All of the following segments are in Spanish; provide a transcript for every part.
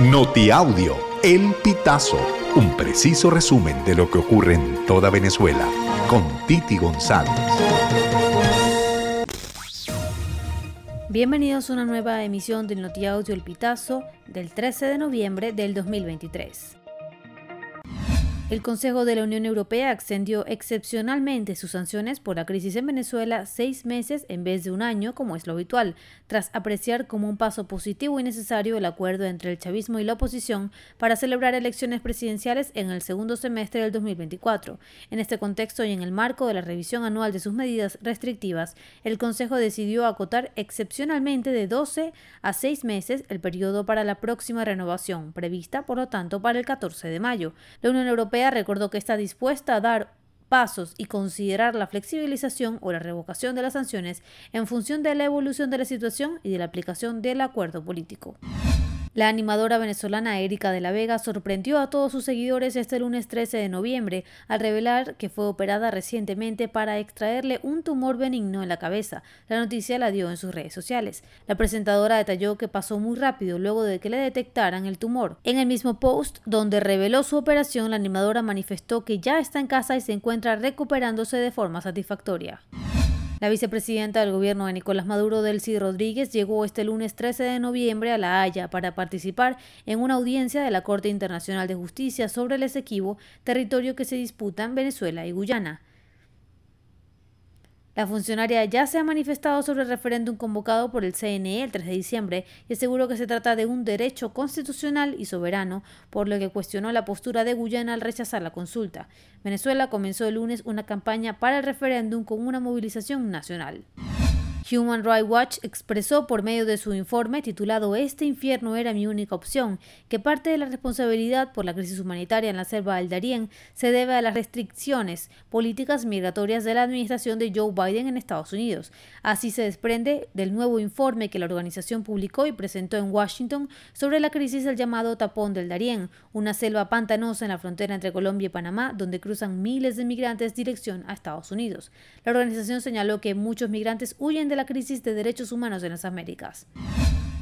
Notiaudio, El Pitazo, un preciso resumen de lo que ocurre en toda Venezuela, con Titi González. Bienvenidos a una nueva emisión del Notiaudio El Pitazo del 13 de noviembre del 2023. El Consejo de la Unión Europea extendió excepcionalmente sus sanciones por la crisis en Venezuela seis meses en vez de un año, como es lo habitual, tras apreciar como un paso positivo y necesario el acuerdo entre el chavismo y la oposición para celebrar elecciones presidenciales en el segundo semestre del 2024. En este contexto y en el marco de la revisión anual de sus medidas restrictivas, el Consejo decidió acotar excepcionalmente de 12 a 6 meses el periodo para la próxima renovación, prevista por lo tanto para el 14 de mayo. La Unión Europea recordó que está dispuesta a dar pasos y considerar la flexibilización o la revocación de las sanciones en función de la evolución de la situación y de la aplicación del acuerdo político. La animadora venezolana Erika de la Vega sorprendió a todos sus seguidores este lunes 13 de noviembre al revelar que fue operada recientemente para extraerle un tumor benigno en la cabeza. La noticia la dio en sus redes sociales. La presentadora detalló que pasó muy rápido luego de que le detectaran el tumor. En el mismo post donde reveló su operación, la animadora manifestó que ya está en casa y se encuentra recuperándose de forma satisfactoria. La vicepresidenta del gobierno de Nicolás Maduro, Delcy Rodríguez, llegó este lunes 13 de noviembre a La Haya para participar en una audiencia de la Corte Internacional de Justicia sobre el Esequibo, territorio que se disputan Venezuela y Guyana. La funcionaria ya se ha manifestado sobre el referéndum convocado por el CNE el 3 de diciembre y aseguró que se trata de un derecho constitucional y soberano, por lo que cuestionó la postura de Guyana al rechazar la consulta. Venezuela comenzó el lunes una campaña para el referéndum con una movilización nacional. Human Rights Watch expresó por medio de su informe titulado Este infierno era mi única opción, que parte de la responsabilidad por la crisis humanitaria en la selva del Darién se debe a las restricciones políticas migratorias de la administración de Joe Biden en Estados Unidos. Así se desprende del nuevo informe que la organización publicó y presentó en Washington sobre la crisis del llamado tapón del Darién, una selva pantanosa en la frontera entre Colombia y Panamá, donde cruzan miles de migrantes dirección a Estados Unidos. La organización señaló que muchos migrantes huyen de la crisis de derechos humanos en las Américas.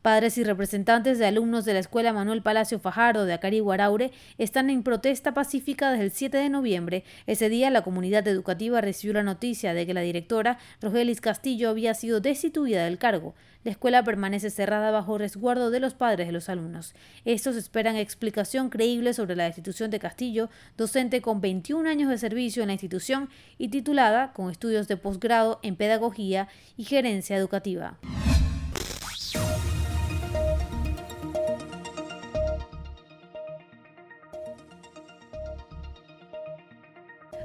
Padres y representantes de alumnos de la Escuela Manuel Palacio Fajardo de Acari Guaraure están en protesta pacífica desde el 7 de noviembre. Ese día la comunidad educativa recibió la noticia de que la directora, Rogelis Castillo, había sido destituida del cargo. La escuela permanece cerrada bajo resguardo de los padres de los alumnos. Estos esperan explicación creíble sobre la destitución de Castillo, docente con 21 años de servicio en la institución y titulada con estudios de posgrado en pedagogía y gerencia educativa.